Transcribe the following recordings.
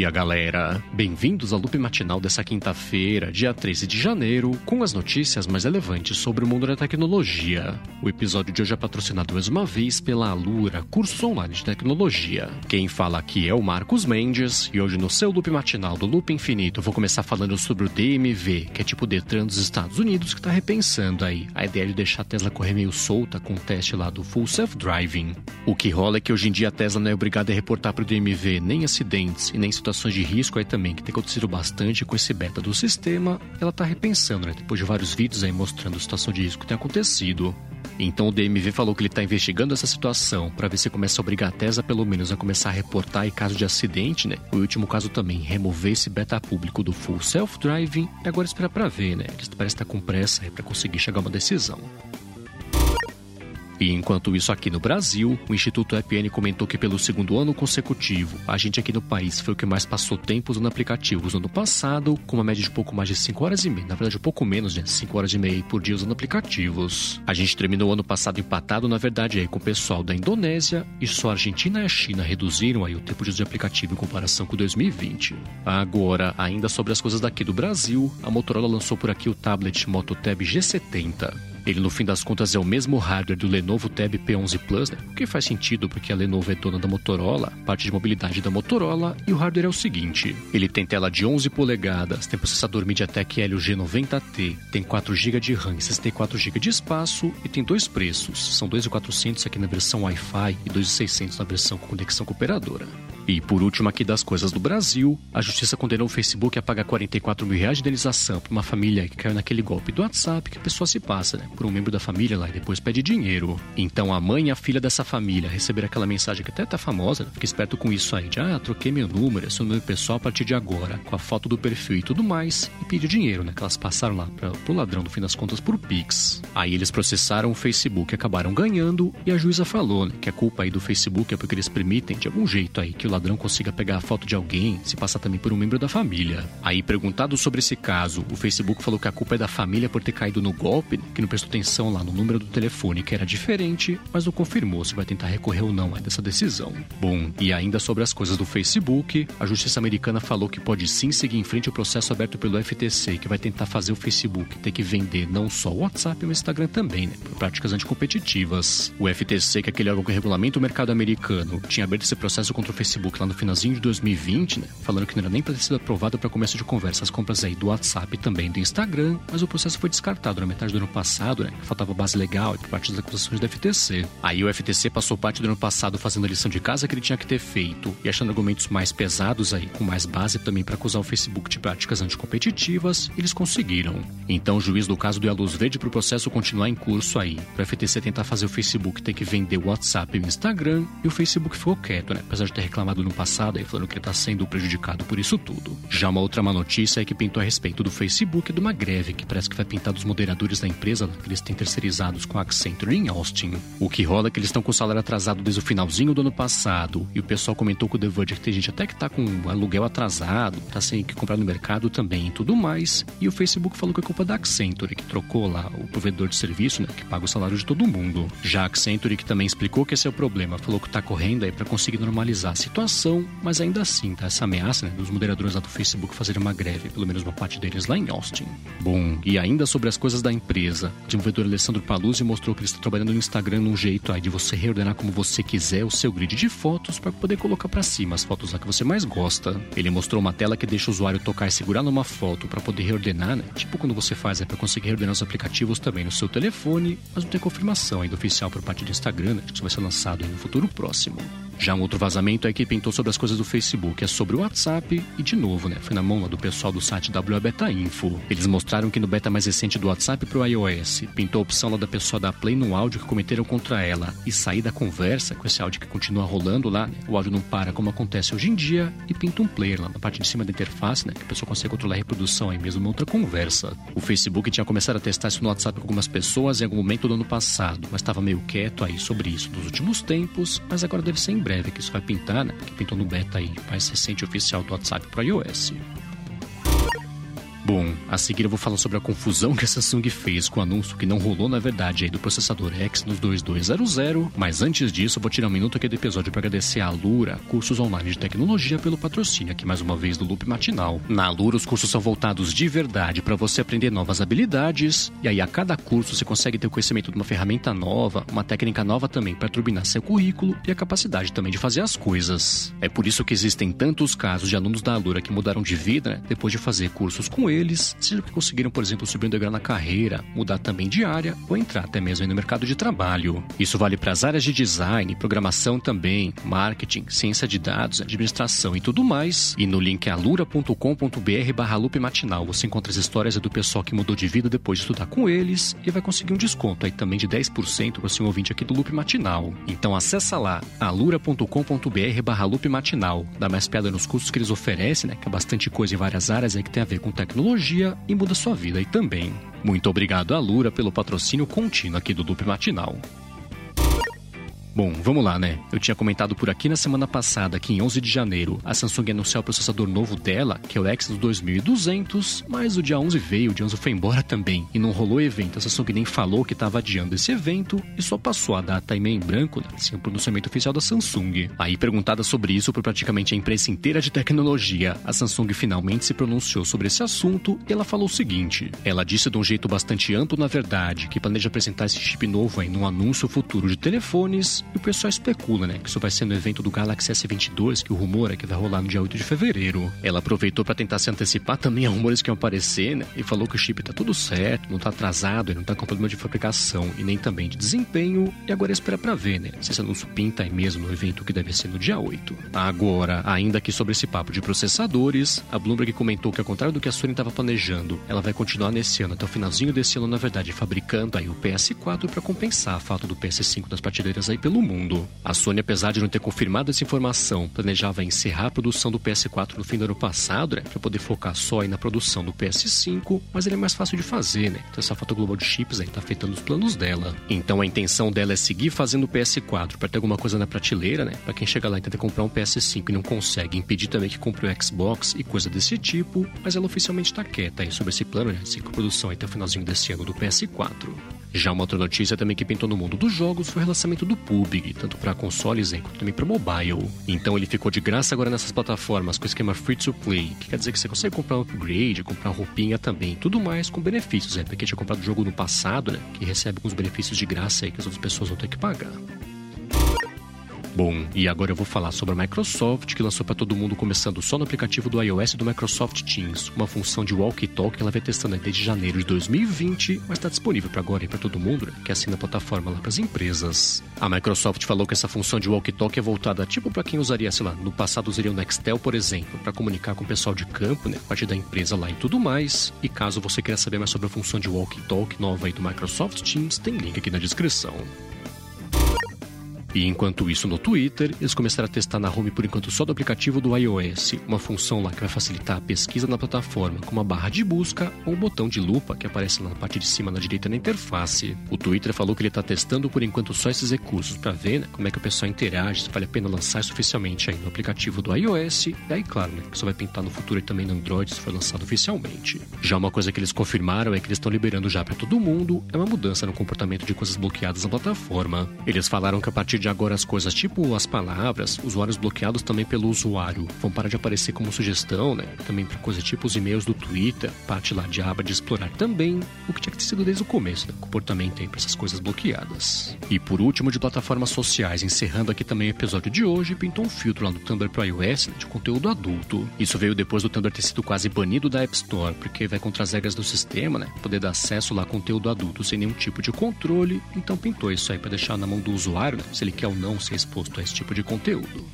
dia, galera! Bem-vindos ao loop matinal dessa quinta-feira, dia 13 de janeiro, com as notícias mais relevantes sobre o mundo da tecnologia. O episódio de hoje é patrocinado mais uma vez pela Alura, cursos online de tecnologia. Quem fala aqui é o Marcos Mendes, e hoje no seu loop matinal do Loop Infinito vou começar falando sobre o DMV, que é tipo Detran dos Estados Unidos, que tá repensando aí a ideia de deixar a Tesla correr meio solta com o teste lá do Full Self-Driving. O que rola é que hoje em dia a Tesla não é obrigada a reportar pro DMV nem acidentes e nem situações de risco aí também, que tem acontecido bastante com esse beta do sistema, ela tá repensando, né? Depois de vários vídeos aí mostrando a situação de risco que tem acontecido. Então o DMV falou que ele está investigando essa situação para ver se começa a obrigar a Tesla pelo menos a começar a reportar em caso de acidente, né? O último caso também, remover esse beta público do full self-driving e agora esperar para ver, né? Eles parecem estar com pressa para conseguir chegar a uma decisão. E enquanto isso aqui no Brasil, o Instituto EPN comentou que pelo segundo ano consecutivo, a gente aqui no país foi o que mais passou tempo usando aplicativos no ano passado, com uma média de pouco mais de 5 horas e meia, na verdade um pouco menos de 5 horas e meia por dia usando aplicativos. A gente terminou o ano passado empatado, na verdade, aí com o pessoal da Indonésia, e só a Argentina e a China reduziram aí o tempo de uso de aplicativo em comparação com 2020. Agora, ainda sobre as coisas daqui do Brasil, a Motorola lançou por aqui o tablet Moto Tab G70. Ele, no fim das contas, é o mesmo hardware do Lenovo Tab P11 Plus, né? O que faz sentido porque a Lenovo é dona da Motorola, parte de mobilidade da Motorola, e o hardware é o seguinte: ele tem tela de 11 polegadas, tem processador MediaTek Helio G90T, tem 4 GB de RAM e 64 GB de espaço e tem dois preços. São 2.400 aqui na versão Wi-Fi e 2.600 na versão com conexão com operadora. E por último aqui das coisas do Brasil, a justiça condenou o Facebook a pagar 44 mil reais de indenização para uma família que caiu naquele golpe do WhatsApp que a pessoa se passa, né? Por um membro da família lá e depois pede dinheiro. Então a mãe e a filha dessa família receberam aquela mensagem que até tá famosa, né? fica esperto com isso aí, de ah, troquei meu número, é seu número pessoal a partir de agora, com a foto do perfil e tudo mais, e pediu dinheiro, né? Que elas passaram lá pra, pro ladrão, no fim das contas, por Pix. Aí eles processaram o Facebook, acabaram ganhando, e a juíza falou, né? Que a culpa aí do Facebook é porque eles permitem, de algum jeito aí, que o ladrão consiga pegar a foto de alguém, se passar também por um membro da família. Aí, perguntado sobre esse caso, o Facebook falou que a culpa é da família por ter caído no golpe, que não prestou atenção lá no número do telefone, que era diferente, mas não confirmou se vai tentar recorrer ou não a dessa decisão. Bom, e ainda sobre as coisas do Facebook, a justiça americana falou que pode sim seguir em frente o processo aberto pelo FTC, que vai tentar fazer o Facebook ter que vender não só o WhatsApp, mas o Instagram também, né, por práticas anticompetitivas. O FTC, que é aquele órgão que regulamenta o mercado americano, tinha aberto esse processo contra o Facebook lá no finalzinho de 2020, né? Falando que não era nem para ter sido aprovado para começo de conversa as compras aí do WhatsApp e também do Instagram, mas o processo foi descartado na metade do ano passado, né? Faltava base legal e por parte das acusações do FTC. Aí o FTC passou parte do ano passado fazendo a lição de casa que ele tinha que ter feito e achando argumentos mais pesados aí, com mais base também para acusar o Facebook de práticas anticompetitivas, eles conseguiram. Então o juiz do caso deu a luz verde para o processo continuar em curso aí, para o FTC tentar fazer o Facebook ter que vender o WhatsApp e o Instagram, e o Facebook ficou quieto, né? Apesar de ter reclamado no passado aí, falando que está sendo prejudicado por isso tudo. Já uma outra má notícia é que pintou a respeito do Facebook e de uma greve que parece que vai pintar dos moderadores da empresa que eles têm terceirizados com a Accenture em Austin. O que rola é que eles estão com o salário atrasado desde o finalzinho do ano passado, e o pessoal comentou com o The Verge que tem gente até que tá com aluguel atrasado, tá sem que comprar no mercado também e tudo mais, e o Facebook falou que é culpa da Accenture, que trocou lá o provedor de serviço, né, que paga o salário de todo mundo. Já a Accenture, que também explicou que esse é o problema, falou que tá correndo aí para conseguir normalizar a situação, mas ainda assim, tá? Essa ameaça né, dos moderadores lá do Facebook fazerem uma greve, pelo menos uma parte deles lá em Austin. Bom, e ainda sobre as coisas da empresa, o desenvolvedor Alessandro Paluzzi mostrou que ele está trabalhando no Instagram num jeito aí de você reordenar como você quiser o seu grid de fotos para poder colocar para cima as fotos lá que você mais gosta. Ele mostrou uma tela que deixa o usuário tocar e segurar numa foto para poder reordenar, né? Tipo quando você faz é para conseguir reordenar os aplicativos também no seu telefone, mas não tem confirmação ainda oficial por parte do Instagram, né? que isso vai ser lançado no futuro próximo. Já um outro vazamento é que pintou sobre as coisas do Facebook, é sobre o WhatsApp e de novo, né? Foi na mão lá do pessoal do site Beta Info. Eles mostraram que no beta mais recente do WhatsApp pro iOS, pintou a opção lá da pessoa dar play no áudio que cometeram contra ela e sair da conversa com esse áudio que continua rolando lá, né? O áudio não para como acontece hoje em dia e pinta um player lá na parte de cima da interface, né? Que a pessoa consegue controlar a reprodução aí mesmo outra conversa. O Facebook tinha começado a testar isso no WhatsApp com algumas pessoas em algum momento do ano passado, mas estava meio quieto aí sobre isso nos últimos tempos, mas agora deve ser em breve breve que isso vai pintar, né? Que pintou no beta aí, mais recente oficial do WhatsApp para iOS. Bom, a seguir eu vou falar sobre a confusão que a Samsung fez com o anúncio que não rolou na verdade aí do processador Exynos 2200, mas antes disso eu vou tirar um minuto aqui do episódio para agradecer a Alura, cursos online de tecnologia pelo patrocínio aqui mais uma vez do Loop Matinal. Na Alura os cursos são voltados de verdade para você aprender novas habilidades e aí a cada curso você consegue ter o conhecimento de uma ferramenta nova, uma técnica nova também para turbinar seu currículo e a capacidade também de fazer as coisas. É por isso que existem tantos casos de alunos da Alura que mudaram de vida né, depois de fazer cursos com eles, seja que conseguiram, por exemplo, subir um degrau na carreira, mudar também de área ou entrar até mesmo no mercado de trabalho. Isso vale para as áreas de design, programação também, marketing, ciência de dados, administração e tudo mais. E no link alura.com.br barra matinal você encontra as histórias do pessoal que mudou de vida depois de estudar com eles e vai conseguir um desconto aí também de 10% para você um ouvinte aqui do Loop Matinal. Então acessa lá alura.com.br barra matinal. Dá mais piada nos cursos que eles oferecem, né? Que é bastante coisa em várias áreas aí que tem a ver com tecnologia e muda sua vida aí também. Muito obrigado a Lura pelo patrocínio contínuo aqui do Loop Matinal. Bom, vamos lá, né? Eu tinha comentado por aqui na semana passada que em 11 de janeiro a Samsung ia anunciar o processador novo dela, que é o Exynos 2200, mas o dia 11 veio, o dia 11 foi embora também e não rolou evento. A Samsung nem falou que estava adiando esse evento e só passou a data em meio em branco, né? sem o pronunciamento oficial da Samsung. Aí, perguntada sobre isso por praticamente a imprensa inteira de tecnologia, a Samsung finalmente se pronunciou sobre esse assunto e ela falou o seguinte: ela disse de um jeito bastante amplo, na verdade, que planeja apresentar esse chip novo aí num anúncio futuro de telefones e o pessoal especula, né, que isso vai ser no evento do Galaxy S22, que o rumor é que vai rolar no dia 8 de fevereiro. Ela aproveitou para tentar se antecipar também a rumores que iam aparecer, né, e falou que o chip tá tudo certo, não tá atrasado, ele não tá com problema de fabricação e nem também de desempenho, e agora espera para ver, né, se esse anúncio pinta aí mesmo no evento que deve ser no dia 8. Agora, ainda que sobre esse papo de processadores, a Bloomberg comentou que ao contrário do que a Sony estava planejando, ela vai continuar nesse ano até o finalzinho desse ano, na verdade, fabricando aí o PS4 para compensar a falta do PS5 nas prateleiras aí pelo pelo mundo. A Sony, apesar de não ter confirmado essa informação, planejava encerrar a produção do PS4 no fim do ano passado, né, para poder focar só na produção do PS5, mas ele é mais fácil de fazer, né? Então essa falta global de chips aí tá afetando os planos dela. Então a intenção dela é seguir fazendo o PS4 para ter alguma coisa na prateleira, né? Para quem chega lá e tenta comprar um PS5 e não consegue, impedir também que compre o Xbox e coisa desse tipo, mas ela oficialmente tá quieta aí sobre esse plano, né? Seguir produção até o finalzinho desse ano do PS4. Já uma outra notícia também que pintou no mundo dos jogos foi o relançamento do PUBG, tanto para consoles quanto também para mobile. Então ele ficou de graça agora nessas plataformas com o esquema free to play, que quer dizer que você consegue comprar um upgrade, comprar roupinha também, tudo mais com benefícios, é, porque tinha comprado o jogo no passado, né, que recebe alguns benefícios de graça aí que as outras pessoas vão ter que pagar. Bom, e agora eu vou falar sobre a Microsoft, que lançou para todo mundo começando só no aplicativo do iOS do Microsoft Teams, uma função de walkie-talkie que ela vem testando desde janeiro de 2020, mas está disponível para agora e para todo mundo né, que assina a plataforma lá para as empresas. A Microsoft falou que essa função de walkie-talkie é voltada tipo para quem usaria, sei lá, no passado usaria o Nextel, por exemplo, para comunicar com o pessoal de campo, né, a partir da empresa lá e tudo mais. E caso você queira saber mais sobre a função de walkie-talkie nova aí do Microsoft Teams, tem link aqui na descrição. E enquanto isso no Twitter, eles começaram a testar na home por enquanto só do aplicativo do iOS, uma função lá que vai facilitar a pesquisa na plataforma com uma barra de busca ou um botão de lupa que aparece lá na parte de cima na direita na interface. O Twitter falou que ele está testando por enquanto só esses recursos para ver né, como é que o pessoal interage, se vale a pena lançar isso oficialmente aí no aplicativo do iOS. E aí, claro, né, que isso vai pintar no futuro e também no Android se for lançado oficialmente. Já uma coisa que eles confirmaram é que eles estão liberando já para todo mundo é uma mudança no comportamento de coisas bloqueadas na plataforma. Eles falaram que a partir de agora as coisas, tipo as palavras, usuários bloqueados também pelo usuário, vão parar de aparecer como sugestão, né? Também para coisas tipo os e-mails do Twitter, parte lá de aba de explorar também, o que tinha que ter sido desde o começo, né? Comportamento aí para essas coisas bloqueadas. E por último, de plataformas sociais, encerrando aqui também o episódio de hoje, pintou um filtro lá no Tumblr pro iOS né, de conteúdo adulto. Isso veio depois do Tumblr ter sido quase banido da App Store, porque vai contra as regras do sistema, né? Poder dar acesso lá a conteúdo adulto sem nenhum tipo de controle, então pintou isso aí para deixar na mão do usuário, né? Se ele quer ou não ser exposto a esse tipo de conteúdo.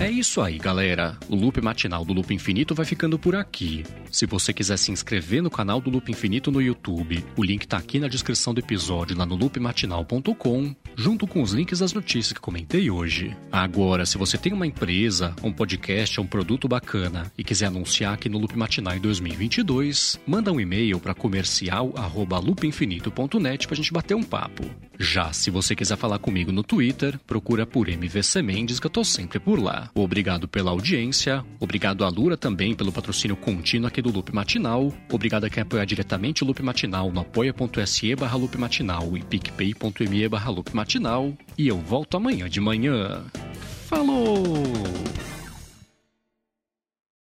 É isso aí, galera. O loop matinal do Loop Infinito vai ficando por aqui. Se você quiser se inscrever no canal do Loop Infinito no YouTube, o link tá aqui na descrição do episódio lá no loopmatinal.com, junto com os links das notícias que comentei hoje. Agora, se você tem uma empresa, um podcast um produto bacana e quiser anunciar aqui no Loop Matinal em 2022, manda um e-mail para comercial@loopinfinito.net pra gente bater um papo. Já se você quiser falar comigo no Twitter, procura por MVC Mendes que eu tô sempre por lá. Obrigado pela audiência, obrigado a Lura também pelo patrocínio contínuo aqui do Loop Matinal, obrigado a quem apoiar diretamente o Loop Matinal no apoia.se barra Loop Matinal e picpay.me barra Loop Matinal e eu volto amanhã de manhã. Falou!